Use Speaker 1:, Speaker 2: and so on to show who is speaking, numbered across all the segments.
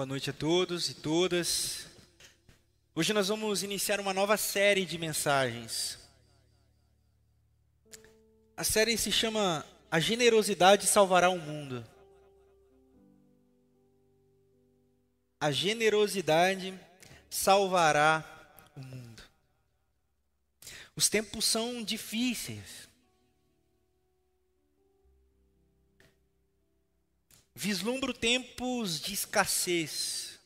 Speaker 1: Boa noite a todos e todas. Hoje nós vamos iniciar uma nova série de mensagens. A série se chama A Generosidade Salvará o Mundo. A generosidade salvará o mundo. Os tempos são difíceis. Vislumbro tempos de escassez.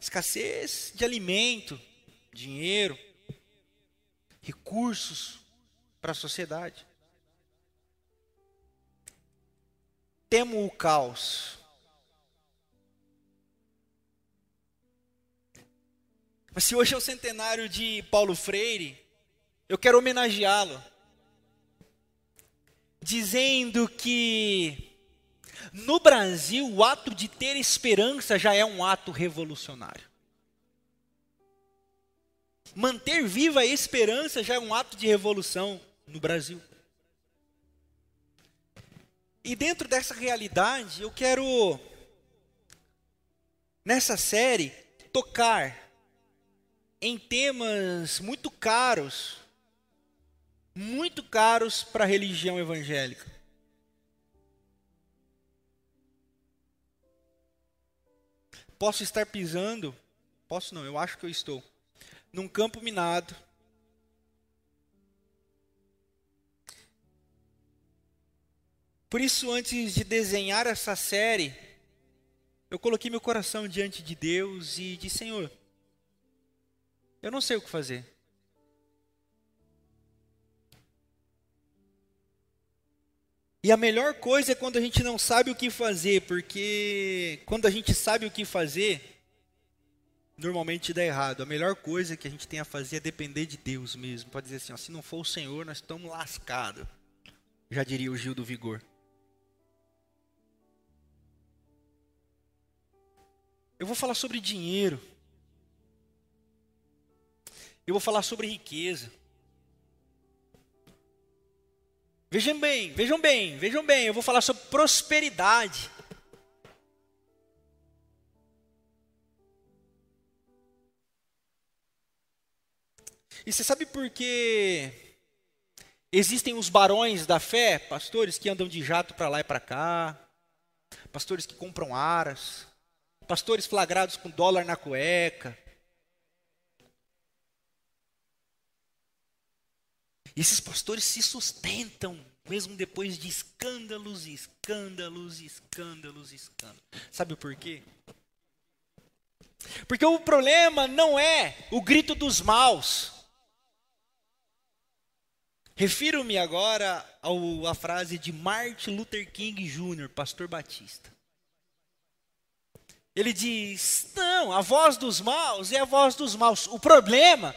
Speaker 1: Escassez de alimento, dinheiro, recursos para a sociedade. Temo o caos. Mas se hoje é o centenário de Paulo Freire, eu quero homenageá-lo dizendo que no Brasil o ato de ter esperança já é um ato revolucionário. Manter viva a esperança já é um ato de revolução no Brasil. E dentro dessa realidade, eu quero, nessa série, tocar em temas muito caros muito caros para a religião evangélica. Posso estar pisando, posso não, eu acho que eu estou, num campo minado. Por isso, antes de desenhar essa série, eu coloquei meu coração diante de Deus e disse: Senhor, eu não sei o que fazer. E a melhor coisa é quando a gente não sabe o que fazer, porque quando a gente sabe o que fazer, normalmente dá errado. A melhor coisa que a gente tem a fazer é depender de Deus mesmo. Pode dizer assim, ó, se não for o Senhor, nós estamos lascados. Já diria o Gil do Vigor. Eu vou falar sobre dinheiro. Eu vou falar sobre riqueza. Vejam bem, vejam bem, vejam bem, eu vou falar sobre prosperidade. E você sabe por que existem os barões da fé, pastores que andam de jato para lá e para cá, pastores que compram aras, pastores flagrados com dólar na cueca. E esses pastores se sustentam, mesmo depois de escândalos escândalos escândalos escândalos. Sabe por quê? Porque o problema não é o grito dos maus. Refiro-me agora à frase de Martin Luther King Jr., pastor batista. Ele diz: Não, a voz dos maus é a voz dos maus. O problema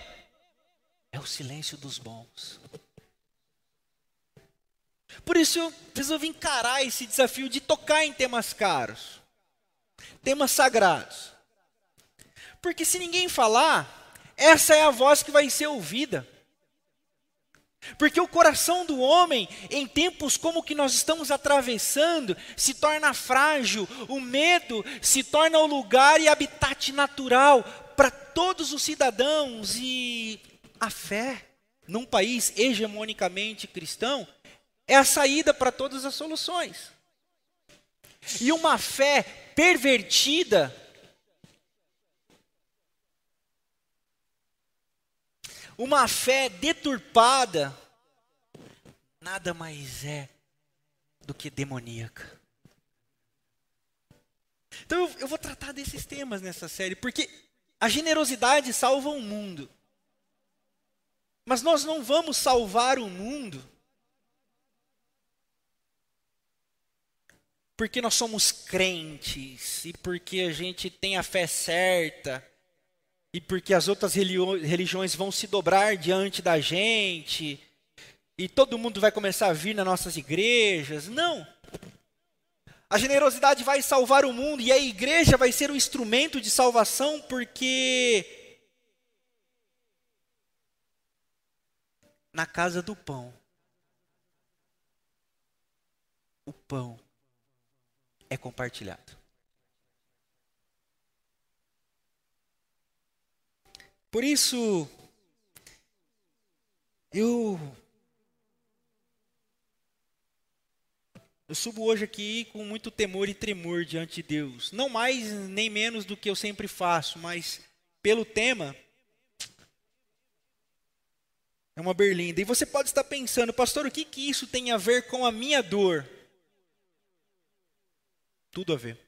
Speaker 1: é o silêncio dos bons. Por isso eu resolvi encarar esse desafio de tocar em temas caros, temas sagrados. Porque se ninguém falar, essa é a voz que vai ser ouvida. Porque o coração do homem, em tempos como o que nós estamos atravessando, se torna frágil, o medo se torna o lugar e habitat natural para todos os cidadãos e a fé, num país hegemonicamente cristão, é a saída para todas as soluções. E uma fé pervertida uma fé deturpada nada mais é do que demoníaca. Então eu, eu, vou tratar desses temas nessa série, porque a generosidade salva o mundo. Mas nós não vamos salvar o mundo porque nós somos crentes e porque a gente tem a fé certa e porque as outras religiões vão se dobrar diante da gente e todo mundo vai começar a vir nas nossas igrejas. Não. A generosidade vai salvar o mundo e a igreja vai ser o instrumento de salvação porque na casa do pão. O pão é compartilhado. Por isso, eu, eu subo hoje aqui com muito temor e tremor diante de Deus. Não mais nem menos do que eu sempre faço, mas pelo tema, é uma berlinda. E você pode estar pensando, pastor, o que, que isso tem a ver com a minha dor? Tudo a ver.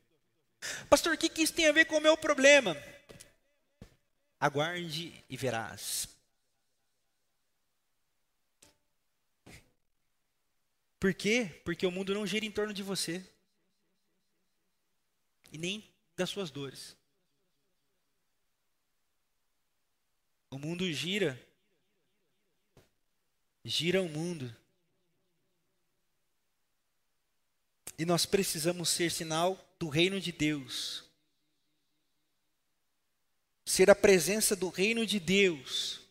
Speaker 1: Pastor, o que, que isso tem a ver com o meu problema? Aguarde e verás. Por quê? Porque o mundo não gira em torno de você. E nem das suas dores. O mundo gira. Gira o mundo. E nós precisamos ser sinal do reino de Deus. Ser a presença do reino de Deus.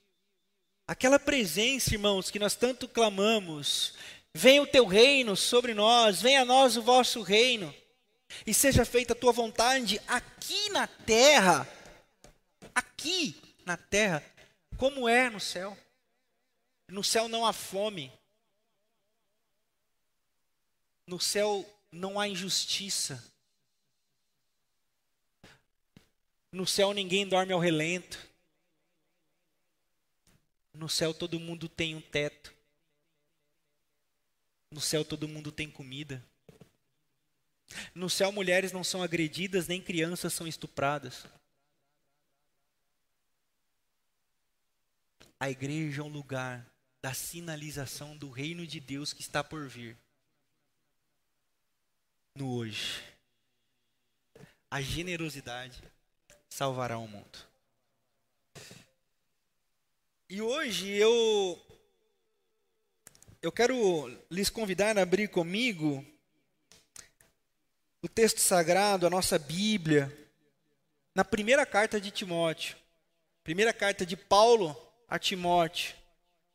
Speaker 1: Aquela presença, irmãos, que nós tanto clamamos, Venha o teu reino sobre nós, venha a nós o vosso reino, e seja feita a tua vontade aqui na terra, aqui na terra, como é no céu. No céu não há fome, no céu não há injustiça, no céu ninguém dorme ao relento, no céu todo mundo tem um teto. No céu todo mundo tem comida. No céu mulheres não são agredidas, nem crianças são estupradas. A igreja é um lugar da sinalização do reino de Deus que está por vir. No hoje. A generosidade salvará o mundo. E hoje eu eu quero lhes convidar a abrir comigo o texto sagrado, a nossa Bíblia, na primeira carta de Timóteo. Primeira carta de Paulo a Timóteo,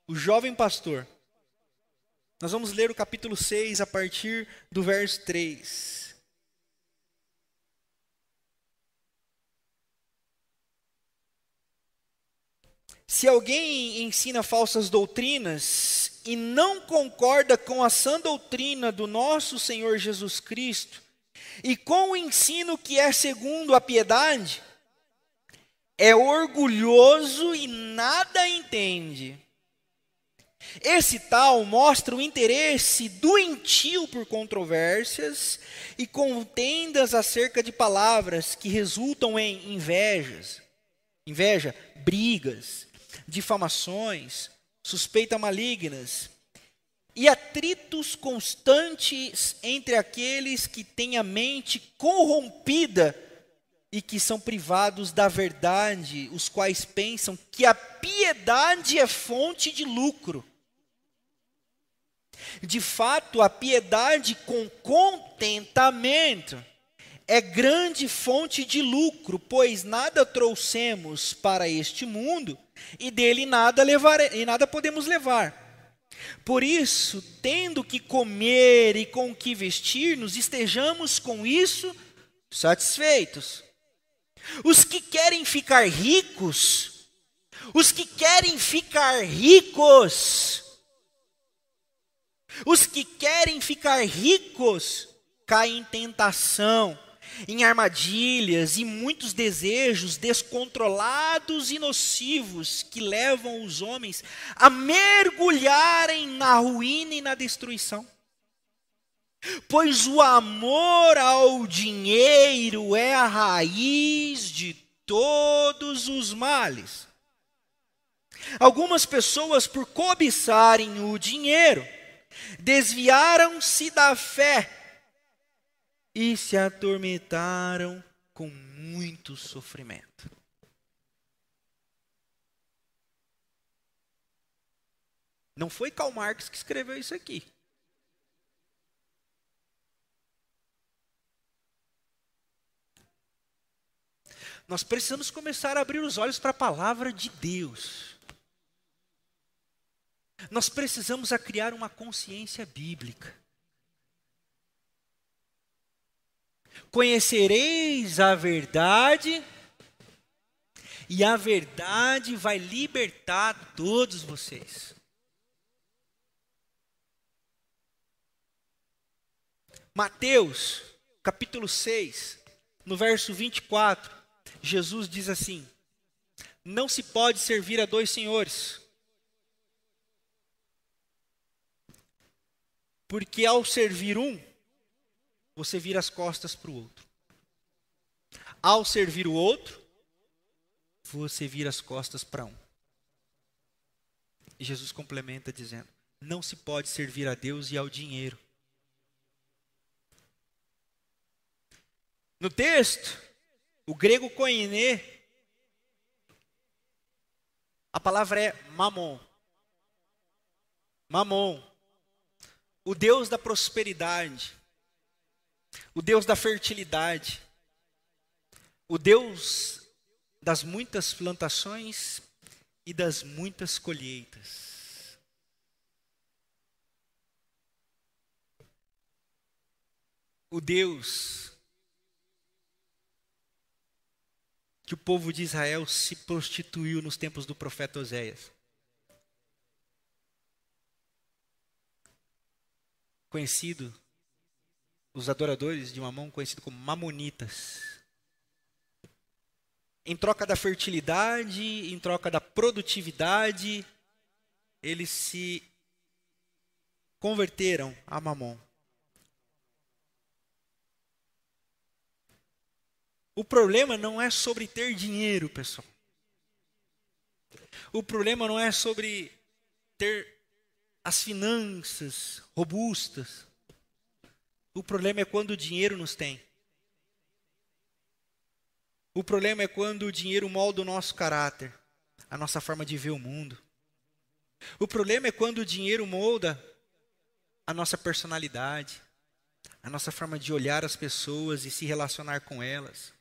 Speaker 1: o jovem pastor. Nós vamos ler o capítulo 6 a partir do verso 3. Se alguém ensina falsas doutrinas e não concorda com a sã doutrina do nosso Senhor Jesus Cristo e com o ensino que é segundo a piedade, é orgulhoso e nada entende. Esse tal mostra o interesse doentio por controvérsias e contendas acerca de palavras que resultam em invejas, inveja, brigas, difamações, suspeitas malignas e atritos constantes entre aqueles que têm a mente corrompida e que são privados da verdade, os quais pensam que a piedade é fonte de lucro. De fato, a piedade com contentamento é grande fonte de lucro, pois nada trouxemos para este mundo e dele nada levar, e nada podemos levar. Por isso, tendo que comer e com que vestir-nos, estejamos com isso satisfeitos. Os que querem ficar ricos, os que querem ficar ricos, os que querem ficar ricos, caem em tentação em armadilhas e muitos desejos descontrolados e nocivos que levam os homens a mergulharem na ruína e na destruição. Pois o amor ao dinheiro é a raiz de todos os males. Algumas pessoas, por cobiçarem o dinheiro, desviaram-se da fé e se atormentaram com muito sofrimento. Não foi Karl Marx que escreveu isso aqui. Nós precisamos começar a abrir os olhos para a palavra de Deus. Nós precisamos a criar uma consciência bíblica. Conhecereis a verdade, e a verdade vai libertar todos vocês. Mateus, capítulo 6, no verso 24, Jesus diz assim: Não se pode servir a dois senhores, porque ao servir um, você vira as costas para o outro. Ao servir o outro, você vira as costas para um. E Jesus complementa dizendo: Não se pode servir a Deus e ao dinheiro. No texto, o grego koiné, a palavra é mamon. Mamon. O Deus da prosperidade. O Deus da fertilidade. O Deus das muitas plantações e das muitas colheitas. O Deus que o povo de Israel se prostituiu nos tempos do profeta Oséias. Conhecido, os adoradores de Mamon, conhecido como Mamonitas. Em troca da fertilidade, em troca da produtividade, eles se converteram a Mamon. O problema não é sobre ter dinheiro, pessoal. O problema não é sobre ter as finanças robustas. O problema é quando o dinheiro nos tem. O problema é quando o dinheiro molda o nosso caráter, a nossa forma de ver o mundo. O problema é quando o dinheiro molda a nossa personalidade, a nossa forma de olhar as pessoas e se relacionar com elas.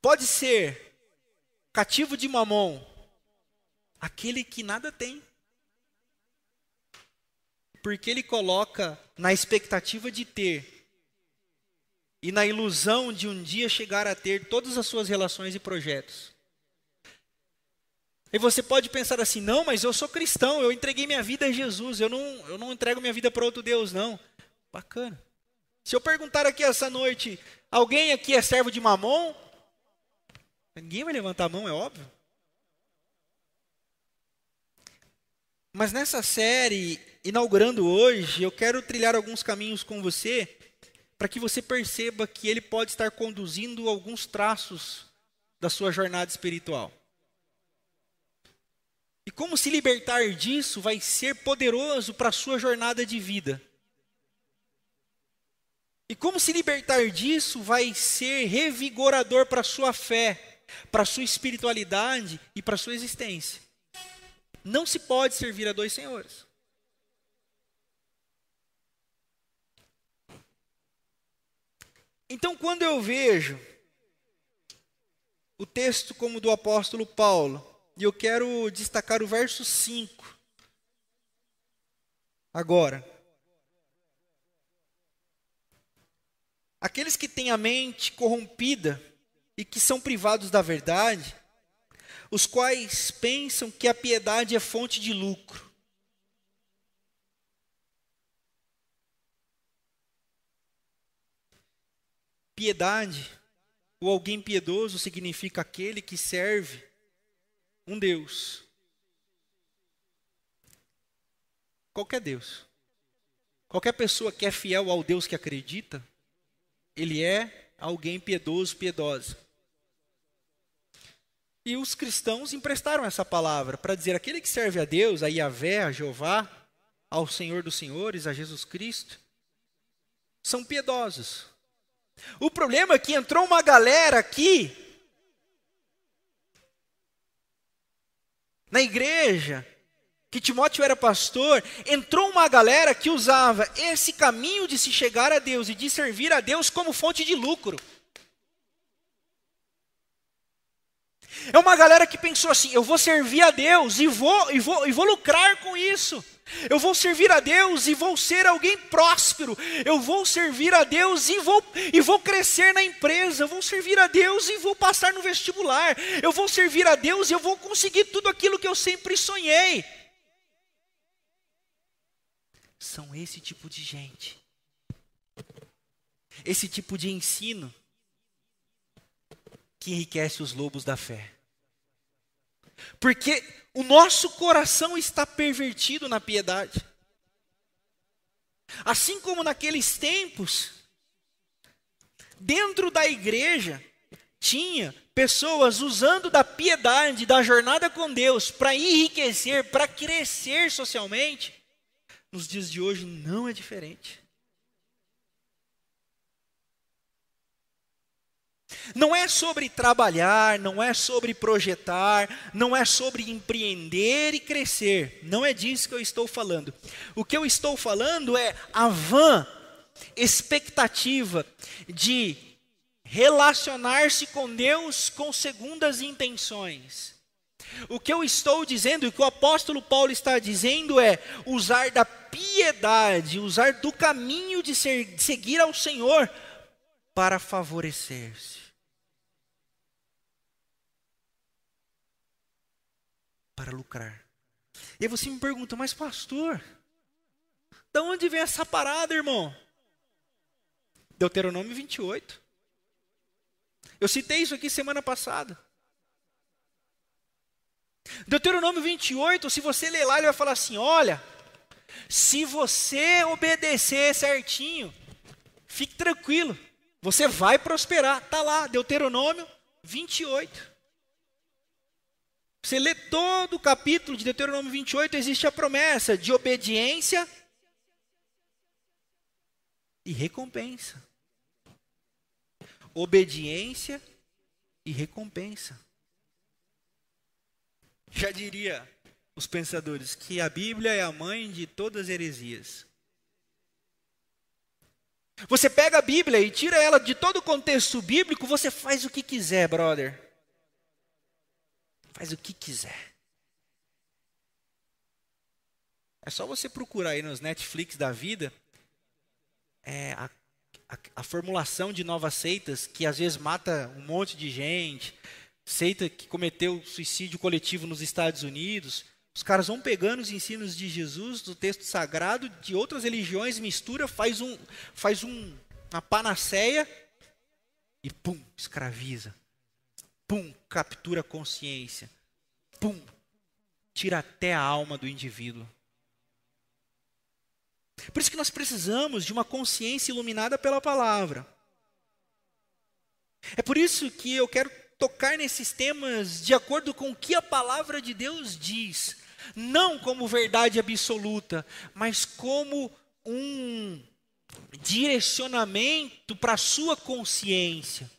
Speaker 1: Pode ser cativo de mamon, aquele que nada tem. Porque ele coloca na expectativa de ter e na ilusão de um dia chegar a ter todas as suas relações e projetos. E você pode pensar assim: não, mas eu sou cristão, eu entreguei minha vida a Jesus, eu não, eu não entrego minha vida para outro Deus, não. Bacana. Se eu perguntar aqui essa noite, alguém aqui é servo de mamon? Ninguém vai levantar a mão, é óbvio. Mas nessa série, inaugurando hoje, eu quero trilhar alguns caminhos com você, para que você perceba que ele pode estar conduzindo alguns traços da sua jornada espiritual. E como se libertar disso vai ser poderoso para a sua jornada de vida. E como se libertar disso vai ser revigorador para a sua fé para a sua espiritualidade e para a sua existência. Não se pode servir a dois senhores. Então, quando eu vejo o texto como do apóstolo Paulo, e eu quero destacar o verso 5. Agora, aqueles que têm a mente corrompida e que são privados da verdade, os quais pensam que a piedade é fonte de lucro. Piedade, ou alguém piedoso, significa aquele que serve um Deus. Qualquer Deus. Qualquer pessoa que é fiel ao Deus que acredita, ele é alguém piedoso, piedosa. E os cristãos emprestaram essa palavra para dizer aquele que serve a Deus, a Yahvé, a Jeová, ao Senhor dos Senhores, a Jesus Cristo, são piedosos. O problema é que entrou uma galera aqui na igreja, que Timóteo era pastor, entrou uma galera que usava esse caminho de se chegar a Deus e de servir a Deus como fonte de lucro. É uma galera que pensou assim: eu vou servir a Deus e vou, e vou, e vou lucrar com isso. Eu vou servir a Deus e vou ser alguém próspero. Eu vou servir a Deus e vou, e vou crescer na empresa. Eu vou servir a Deus e vou passar no vestibular. Eu vou servir a Deus e eu vou conseguir tudo aquilo que eu sempre sonhei. São esse tipo de gente. Esse tipo de ensino que enriquece os lobos da fé. Porque o nosso coração está pervertido na piedade. Assim como naqueles tempos, dentro da igreja, tinha pessoas usando da piedade, da jornada com Deus, para enriquecer, para crescer socialmente. Nos dias de hoje não é diferente. Não é sobre trabalhar, não é sobre projetar, não é sobre empreender e crescer. Não é disso que eu estou falando. O que eu estou falando é a vã expectativa de relacionar-se com Deus com segundas intenções. O que eu estou dizendo, e o que o apóstolo Paulo está dizendo é usar da piedade, usar do caminho de, ser, de seguir ao Senhor para favorecer-se. Para lucrar. E você me pergunta, mas pastor, de onde vem essa parada, irmão? Deuteronômio 28. Eu citei isso aqui semana passada. Deuteronômio 28, se você ler lá, ele vai falar assim: olha, se você obedecer certinho, fique tranquilo, você vai prosperar. Está lá, Deuteronômio 28. Você lê todo o capítulo de Deuteronômio 28, existe a promessa de obediência e recompensa. Obediência e recompensa. Já diria os pensadores que a Bíblia é a mãe de todas as heresias. Você pega a Bíblia e tira ela de todo o contexto bíblico, você faz o que quiser, brother. Faz o que quiser. É só você procurar aí nos Netflix da vida é, a, a, a, formulação de novas seitas que às vezes mata um monte de gente, seita que cometeu suicídio coletivo nos Estados Unidos. Os caras vão pegando os ensinos de Jesus, do texto sagrado, de outras religiões, mistura, faz um, faz um, uma panaceia e pum, escraviza pum, captura a consciência, pum, tira até a alma do indivíduo. Por isso que nós precisamos de uma consciência iluminada pela palavra. É por isso que eu quero tocar nesses temas de acordo com o que a palavra de Deus diz, não como verdade absoluta, mas como um direcionamento para a sua consciência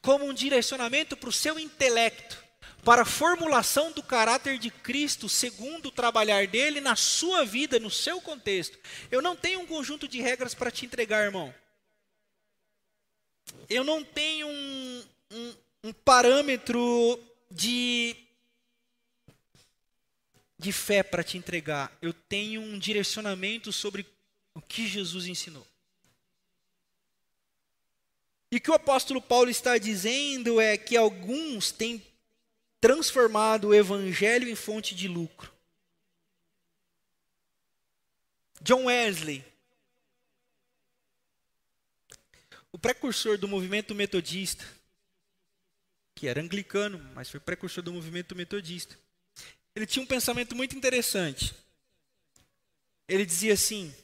Speaker 1: como um direcionamento para o seu intelecto, para a formulação do caráter de Cristo segundo o trabalhar dele na sua vida, no seu contexto. Eu não tenho um conjunto de regras para te entregar, irmão. Eu não tenho um, um, um parâmetro de, de fé para te entregar. Eu tenho um direcionamento sobre o que Jesus ensinou. E o que o apóstolo Paulo está dizendo é que alguns têm transformado o evangelho em fonte de lucro. John Wesley, o precursor do movimento metodista, que era anglicano, mas foi precursor do movimento metodista. Ele tinha um pensamento muito interessante. Ele dizia assim: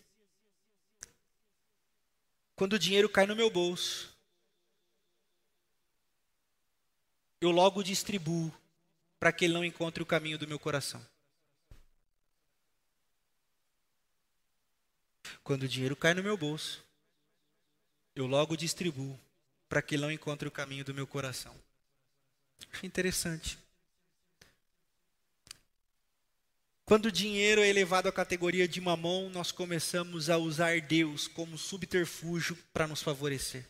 Speaker 1: quando o dinheiro cai no meu bolso, eu logo distribuo para que ele não encontre o caminho do meu coração. Quando o dinheiro cai no meu bolso, eu logo distribuo para que ele não encontre o caminho do meu coração. Interessante. Quando o dinheiro é elevado à categoria de mamão, nós começamos a usar Deus como subterfúgio para nos favorecer.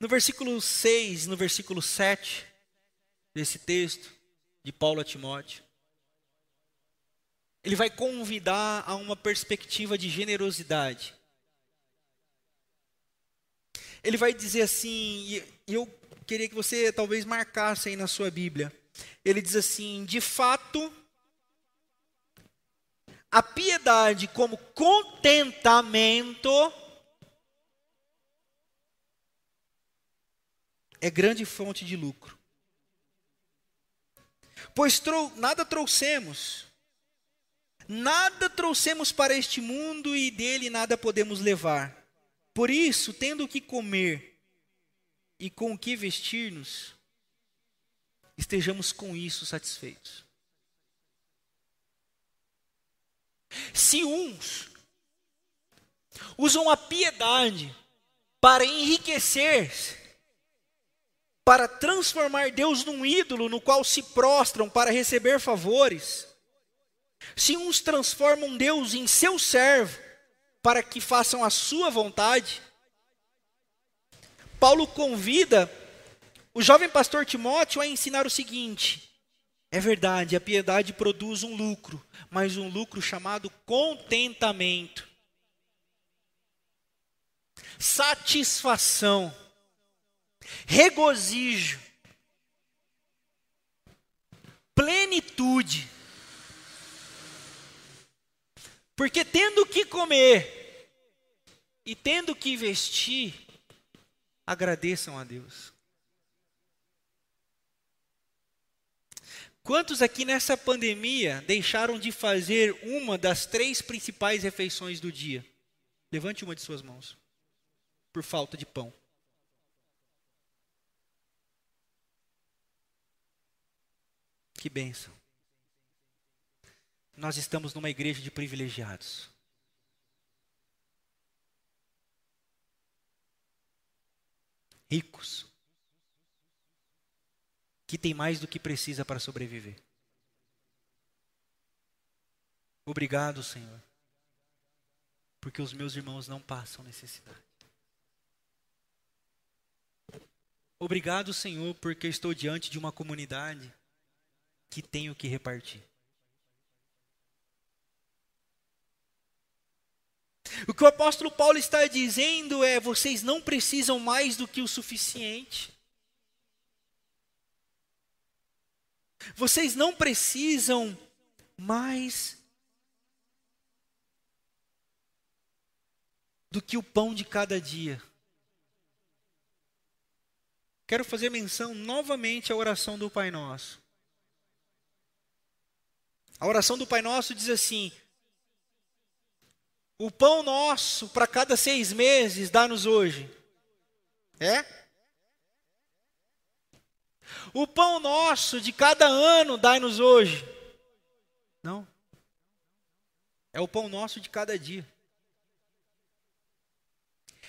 Speaker 1: No versículo 6, no versículo 7 desse texto de Paulo a Timóteo, ele vai convidar a uma perspectiva de generosidade. Ele vai dizer assim, e eu queria que você talvez marcasse aí na sua Bíblia. Ele diz assim: de fato, a piedade como contentamento é grande fonte de lucro. Pois trou nada trouxemos, nada trouxemos para este mundo e dele nada podemos levar. Por isso, tendo o que comer e com o que vestir-nos, estejamos com isso satisfeitos. Se uns usam a piedade para enriquecer-se, para transformar Deus num ídolo no qual se prostram para receber favores, se uns transformam Deus em seu servo para que façam a sua vontade, Paulo convida o jovem pastor Timóteo a ensinar o seguinte: é verdade, a piedade produz um lucro, mas um lucro chamado contentamento, satisfação, regozijo, plenitude. Porque tendo que comer e tendo que vestir, agradeçam a Deus. Quantos aqui nessa pandemia deixaram de fazer uma das três principais refeições do dia? Levante uma de suas mãos. Por falta de pão. Que bênção. Nós estamos numa igreja de privilegiados. Ricos que tem mais do que precisa para sobreviver. Obrigado, Senhor, porque os meus irmãos não passam necessidade. Obrigado, Senhor, porque estou diante de uma comunidade que tem o que repartir. O que o apóstolo Paulo está dizendo é: vocês não precisam mais do que o suficiente. Vocês não precisam mais do que o pão de cada dia. Quero fazer menção novamente à oração do Pai Nosso. A oração do Pai Nosso diz assim: O pão nosso para cada seis meses dá-nos hoje. É? O pão nosso de cada ano dai-nos hoje. Não. É o pão nosso de cada dia.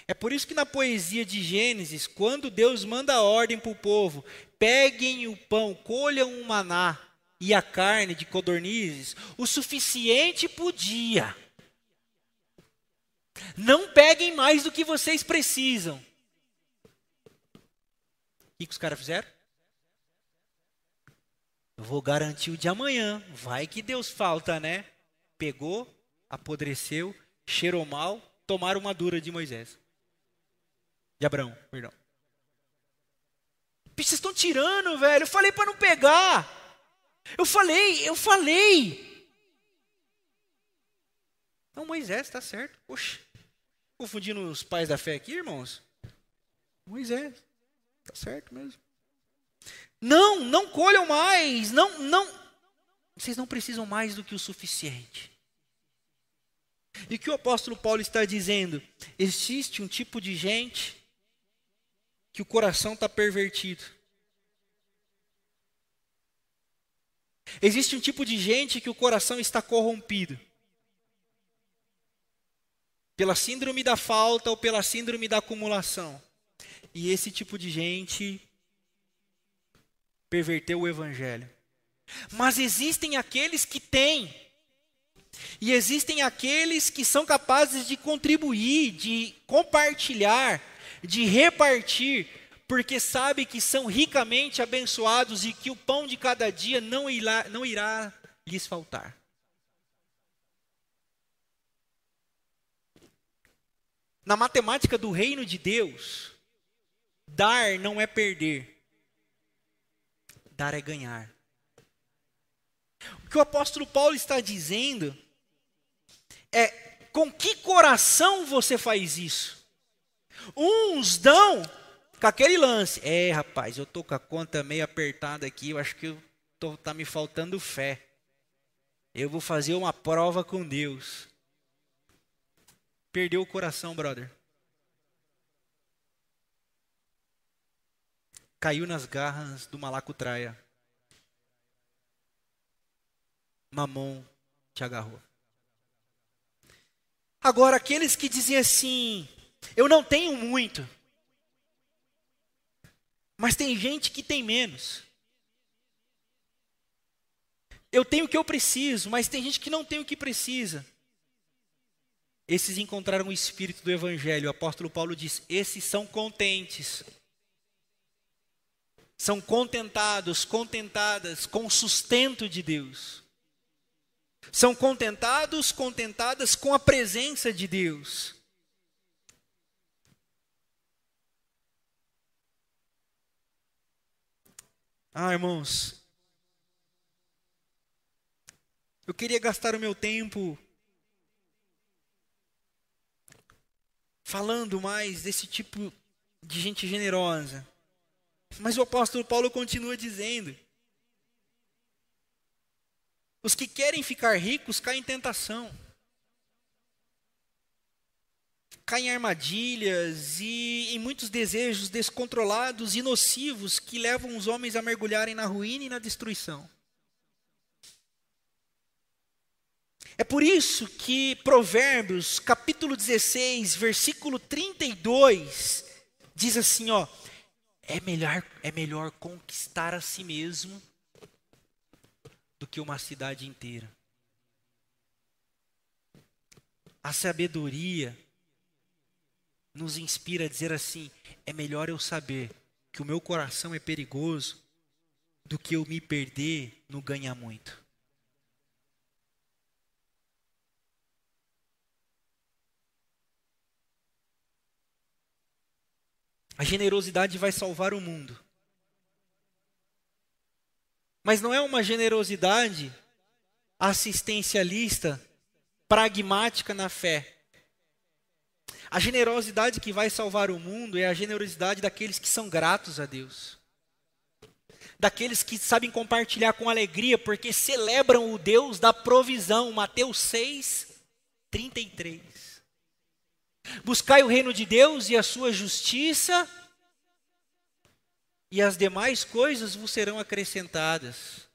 Speaker 1: É por isso que na poesia de Gênesis, quando Deus manda a ordem para o povo: peguem o pão, colham o maná e a carne de codornizes, o suficiente podia. Não peguem mais do que vocês precisam. O que, os caras fizeram? Eu vou garantir o de amanhã. Vai que Deus falta, né? Pegou, apodreceu, cheirou mal, tomaram uma dura de Moisés. De Abraão, perdão. Vocês estão tirando, velho. Eu falei para não pegar. Eu falei, eu falei. Não, Moisés, está certo. Oxe, confundindo os pais da fé aqui, irmãos. Moisés, está certo mesmo. Não, não colham mais, não, não. Vocês não precisam mais do que o suficiente. E o que o apóstolo Paulo está dizendo? Existe um tipo de gente que o coração está pervertido. Existe um tipo de gente que o coração está corrompido. Pela síndrome da falta ou pela síndrome da acumulação. E esse tipo de gente perverteu o evangelho. Mas existem aqueles que têm. E existem aqueles que são capazes de contribuir, de compartilhar, de repartir, porque sabe que são ricamente abençoados e que o pão de cada dia não irá, não irá lhes faltar. Na matemática do reino de Deus, dar não é perder, dar é ganhar. O que o apóstolo Paulo está dizendo é: com que coração você faz isso? Uns dão com aquele lance. É, rapaz, eu tô com a conta meio apertada aqui, eu acho que eu tô, tá me faltando fé. Eu vou fazer uma prova com Deus. Perdeu o coração, brother. Caiu nas garras do malacutraia. Mamon te agarrou. Agora, aqueles que diziam assim: eu não tenho muito, mas tem gente que tem menos. Eu tenho o que eu preciso, mas tem gente que não tem o que precisa. Esses encontraram o espírito do evangelho. O apóstolo Paulo diz: esses são contentes. São contentados, contentadas com o sustento de Deus. São contentados, contentadas com a presença de Deus. Ah, irmãos, eu queria gastar o meu tempo falando mais desse tipo de gente generosa. Mas o apóstolo Paulo continua dizendo: os que querem ficar ricos caem em tentação, caem em armadilhas e em muitos desejos descontrolados e nocivos que levam os homens a mergulharem na ruína e na destruição. É por isso que Provérbios, capítulo 16, versículo 32, diz assim, ó: é melhor é melhor conquistar a si mesmo do que uma cidade inteira. A sabedoria nos inspira a dizer assim: é melhor eu saber que o meu coração é perigoso do que eu me perder no ganhar muito. A generosidade vai salvar o mundo. Mas não é uma generosidade assistencialista, pragmática na fé. A generosidade que vai salvar o mundo é a generosidade daqueles que são gratos a Deus. Daqueles que sabem compartilhar com alegria, porque celebram o Deus da provisão. Mateus 6, 33. Buscai o reino de Deus e a sua justiça, e as demais coisas vos serão acrescentadas.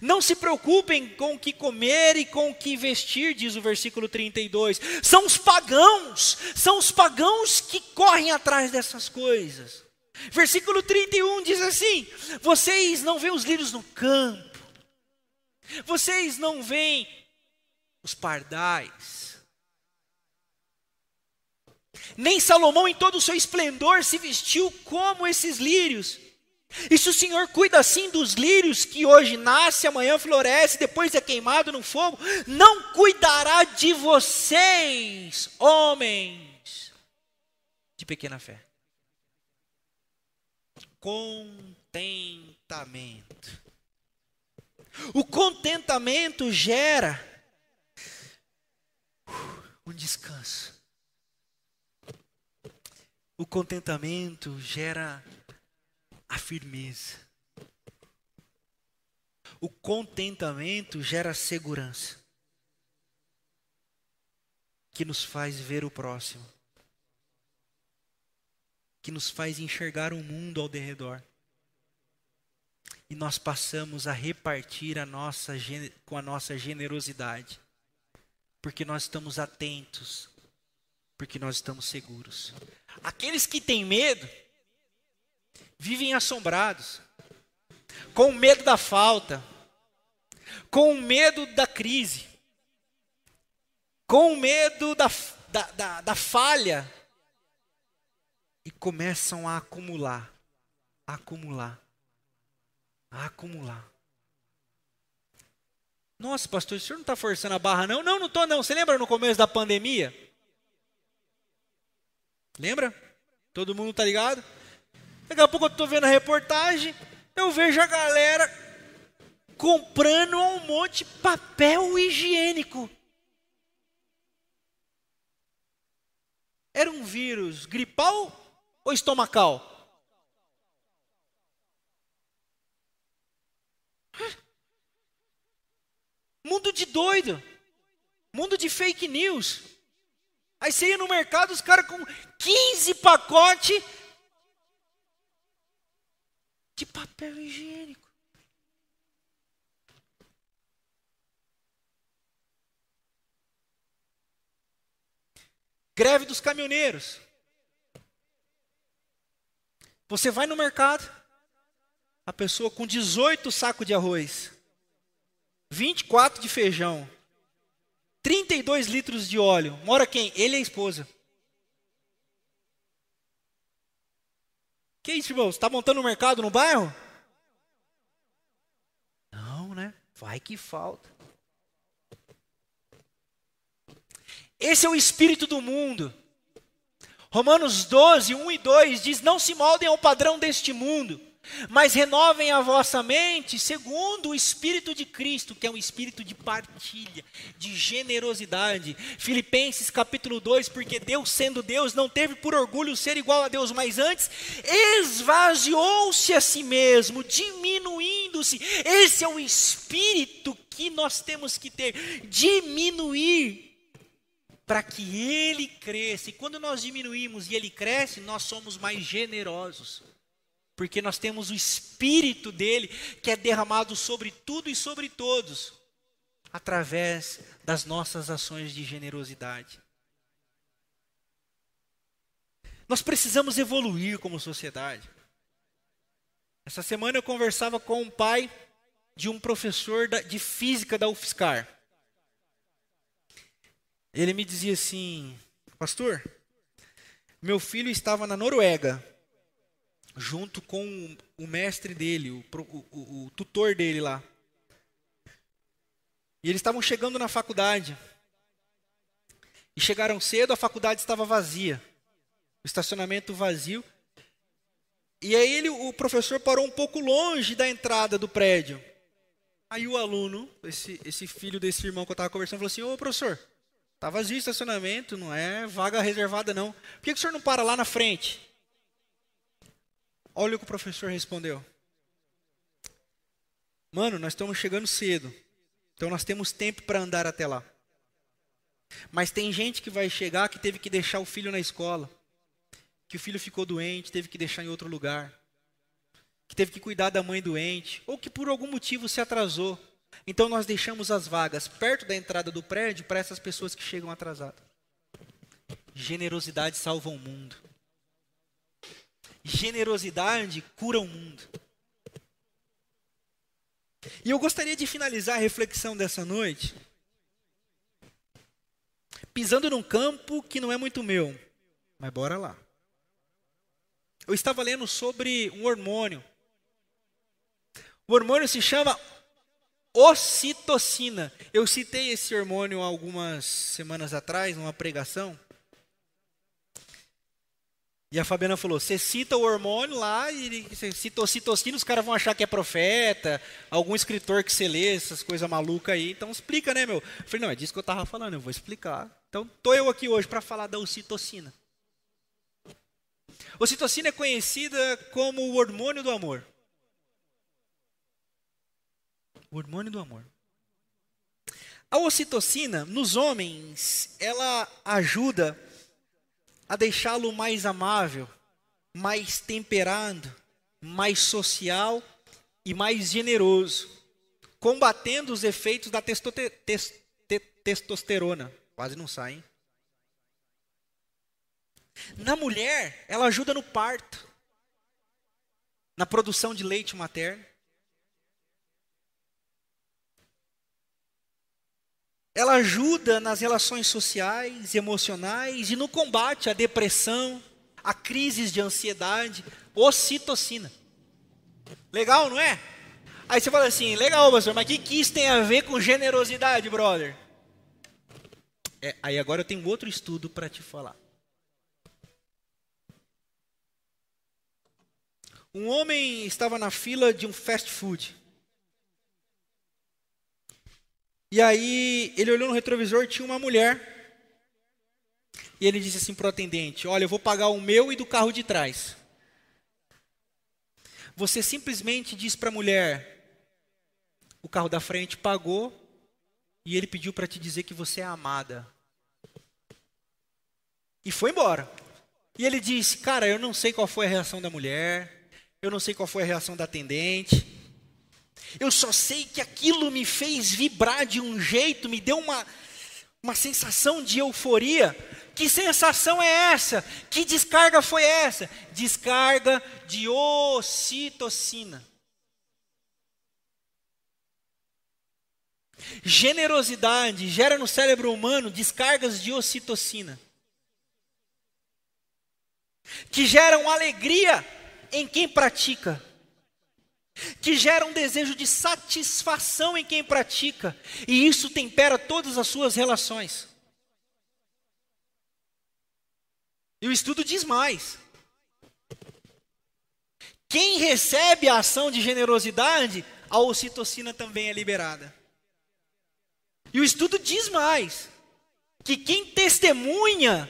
Speaker 1: Não se preocupem com o que comer e com o que vestir, diz o versículo 32. São os pagãos, são os pagãos que correm atrás dessas coisas. Versículo 31 diz assim: Vocês não veem os lírios no campo, vocês não veem os pardais, nem Salomão, em todo o seu esplendor, se vestiu como esses lírios. E se o Senhor cuida assim dos lírios que hoje nasce, amanhã floresce, depois é queimado no fogo, não cuidará de vocês, homens de pequena fé. Contentamento. O contentamento gera um descanso. O contentamento gera a firmeza. O contentamento gera segurança, que nos faz ver o próximo, que nos faz enxergar o mundo ao derredor. E nós passamos a repartir a nossa, com a nossa generosidade, porque nós estamos atentos, porque nós estamos seguros. Aqueles que têm medo vivem assombrados, com medo da falta, com medo da crise, com medo da, da, da, da falha e começam a acumular, a acumular, a acumular. Nossa, pastor, o senhor não está forçando a barra, não? Não, não estou, não. Você lembra no começo da pandemia? Lembra? Todo mundo tá ligado? Daqui a pouco eu estou vendo a reportagem, eu vejo a galera comprando um monte de papel higiênico. Era um vírus gripal ou estomacal? Mundo de doido. Mundo de fake news. Aí você ia no mercado, os caras com 15 pacotes de papel higiênico. Greve dos caminhoneiros. Você vai no mercado, a pessoa com 18 sacos de arroz, 24 de feijão, 32 litros de óleo. Mora quem? Ele e a esposa. Que isso, irmão? Você está montando um mercado no bairro? Não, né? Vai que falta. Esse é o espírito do mundo. Romanos 12, 1 e 2 diz: Não se moldem ao padrão deste mundo, mas renovem a vossa mente segundo o Espírito de Cristo, que é um espírito de partilha, de generosidade. Filipenses capítulo 2, porque Deus, sendo Deus, não teve por orgulho ser igual a Deus, mas antes esvaziou-se a si mesmo, diminuindo-se. Esse é o espírito que nós temos que ter, diminuir para que ele cresça. E quando nós diminuímos e ele cresce, nós somos mais generosos porque nós temos o Espírito dele que é derramado sobre tudo e sobre todos, através das nossas ações de generosidade. Nós precisamos evoluir como sociedade. Essa semana eu conversava com um pai de um professor de física da UFSCar. Ele me dizia assim: Pastor, meu filho estava na Noruega junto com o mestre dele, o, o, o tutor dele lá. E eles estavam chegando na faculdade. E chegaram cedo, a faculdade estava vazia. O estacionamento vazio. E aí ele, o professor parou um pouco longe da entrada do prédio. Aí o aluno, esse, esse filho desse irmão que eu estava conversando, falou assim: Ô professor, está vazio o estacionamento, não é vaga reservada não. Por que, que o senhor não para lá na frente? Olha o que o professor respondeu. Mano, nós estamos chegando cedo. Então nós temos tempo para andar até lá. Mas tem gente que vai chegar que teve que deixar o filho na escola. Que o filho ficou doente, teve que deixar em outro lugar. Que teve que cuidar da mãe doente. Ou que por algum motivo se atrasou. Então nós deixamos as vagas perto da entrada do prédio para essas pessoas que chegam atrasadas. Generosidade salva o mundo. Generosidade cura o mundo. E eu gostaria de finalizar a reflexão dessa noite pisando num campo que não é muito meu, mas bora lá. Eu estava lendo sobre um hormônio. O hormônio se chama ocitocina. Eu citei esse hormônio algumas semanas atrás, numa pregação. E a Fabiana falou: você cita o hormônio lá e você cita ocitocina, os caras vão achar que é profeta, algum escritor que você lê, essas coisas malucas aí. Então explica, né, meu? Eu falei: não, é disso que eu estava falando, eu vou explicar. Então tô eu aqui hoje para falar da ocitocina. Ocitocina é conhecida como o hormônio do amor. O hormônio do amor. A ocitocina, nos homens, ela ajuda a deixá-lo mais amável, mais temperado, mais social e mais generoso, combatendo os efeitos da testosterona. Quase não sai, hein? Na mulher, ela ajuda no parto, na produção de leite materno. Ela ajuda nas relações sociais, emocionais e no combate à depressão, a crises de ansiedade, ocitocina. Legal, não é? Aí você fala assim, legal, pastor, mas o que, que isso tem a ver com generosidade, brother? É, aí agora eu tenho outro estudo para te falar. Um homem estava na fila de um fast food. E aí ele olhou no retrovisor tinha uma mulher. E ele disse assim para o atendente: Olha, eu vou pagar o meu e do carro de trás. Você simplesmente diz para a mulher: O carro da frente pagou e ele pediu para te dizer que você é amada. E foi embora. E ele disse: Cara, eu não sei qual foi a reação da mulher, eu não sei qual foi a reação da atendente. Eu só sei que aquilo me fez vibrar de um jeito, me deu uma, uma sensação de euforia. Que sensação é essa? Que descarga foi essa? Descarga de ocitocina. Generosidade gera no cérebro humano descargas de ocitocina que geram alegria em quem pratica, que geram um desejo de satisfação em quem pratica, e isso tempera todas as suas relações. E o estudo diz mais. Quem recebe a ação de generosidade, a ocitocina também é liberada. E o estudo diz mais: que quem testemunha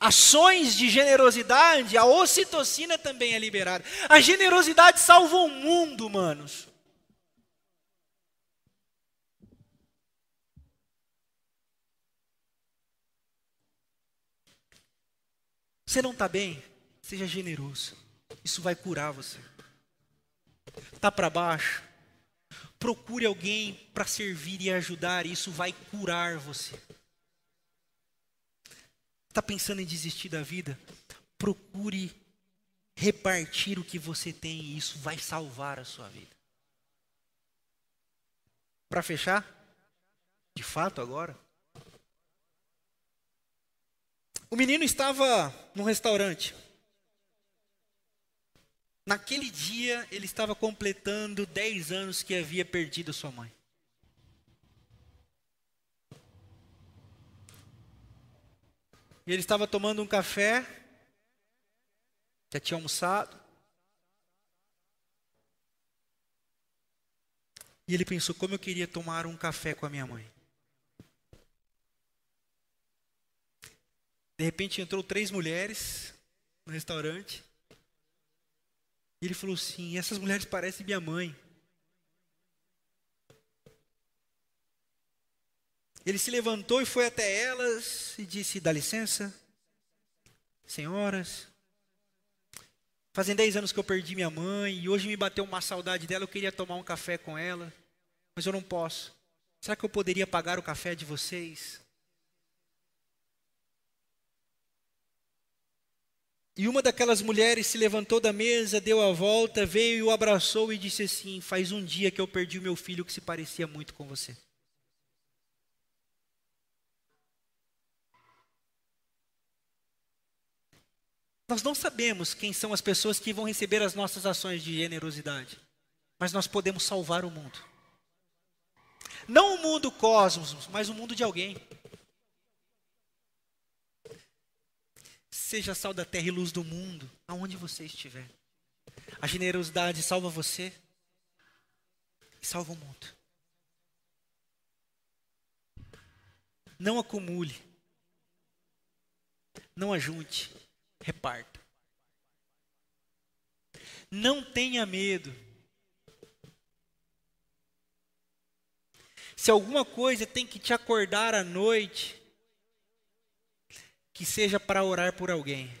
Speaker 1: ações de generosidade, a ocitocina também é liberada. A generosidade salva o mundo, manos. Você não está bem? Seja generoso. Isso vai curar você. Está para baixo? Procure alguém para servir e ajudar. Isso vai curar você. Está pensando em desistir da vida? Procure repartir o que você tem e isso vai salvar a sua vida. Para fechar, de fato agora, o menino estava num restaurante. Naquele dia, ele estava completando 10 anos que havia perdido sua mãe. E ele estava tomando um café, já tinha almoçado. E ele pensou: como eu queria tomar um café com a minha mãe. De repente entrou três mulheres no restaurante. E ele falou assim: essas mulheres parecem minha mãe. Ele se levantou e foi até elas e disse: Dá licença, senhoras. Fazem dez anos que eu perdi minha mãe e hoje me bateu uma saudade dela. Eu queria tomar um café com ela, mas eu não posso. Será que eu poderia pagar o café de vocês? E uma daquelas mulheres se levantou da mesa, deu a volta, veio e o abraçou e disse assim: Faz um dia que eu perdi o meu filho que se parecia muito com você. Nós não sabemos quem são as pessoas que vão receber as nossas ações de generosidade, mas nós podemos salvar o mundo. Não o mundo cosmos, mas o mundo de alguém. Seja sal da terra e luz do mundo, aonde você estiver. A generosidade salva você e salva o mundo. Não acumule. Não ajunte reparta. Não tenha medo. Se alguma coisa tem que te acordar à noite, que seja para orar por alguém.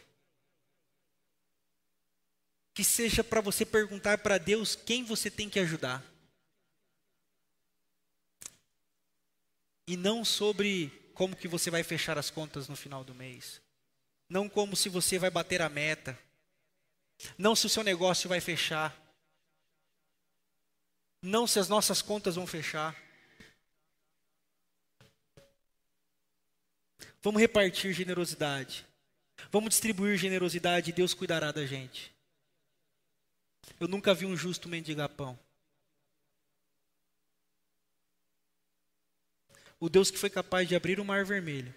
Speaker 1: Que seja para você perguntar para Deus quem você tem que ajudar. E não sobre como que você vai fechar as contas no final do mês não como se você vai bater a meta, não se o seu negócio vai fechar, não se as nossas contas vão fechar. Vamos repartir generosidade. Vamos distribuir generosidade e Deus cuidará da gente. Eu nunca vi um justo mendigar pão. O Deus que foi capaz de abrir o mar vermelho.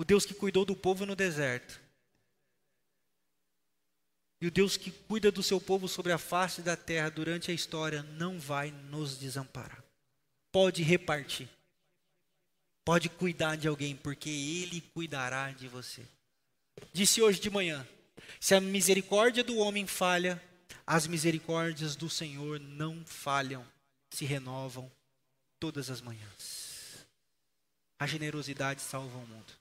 Speaker 1: O Deus que cuidou do povo no deserto. E o Deus que cuida do seu povo sobre a face da terra durante a história não vai nos desamparar. Pode repartir. Pode cuidar de alguém, porque Ele cuidará de você. Disse hoje de manhã: se a misericórdia do homem falha, as misericórdias do Senhor não falham, se renovam todas as manhãs. A generosidade salva o mundo.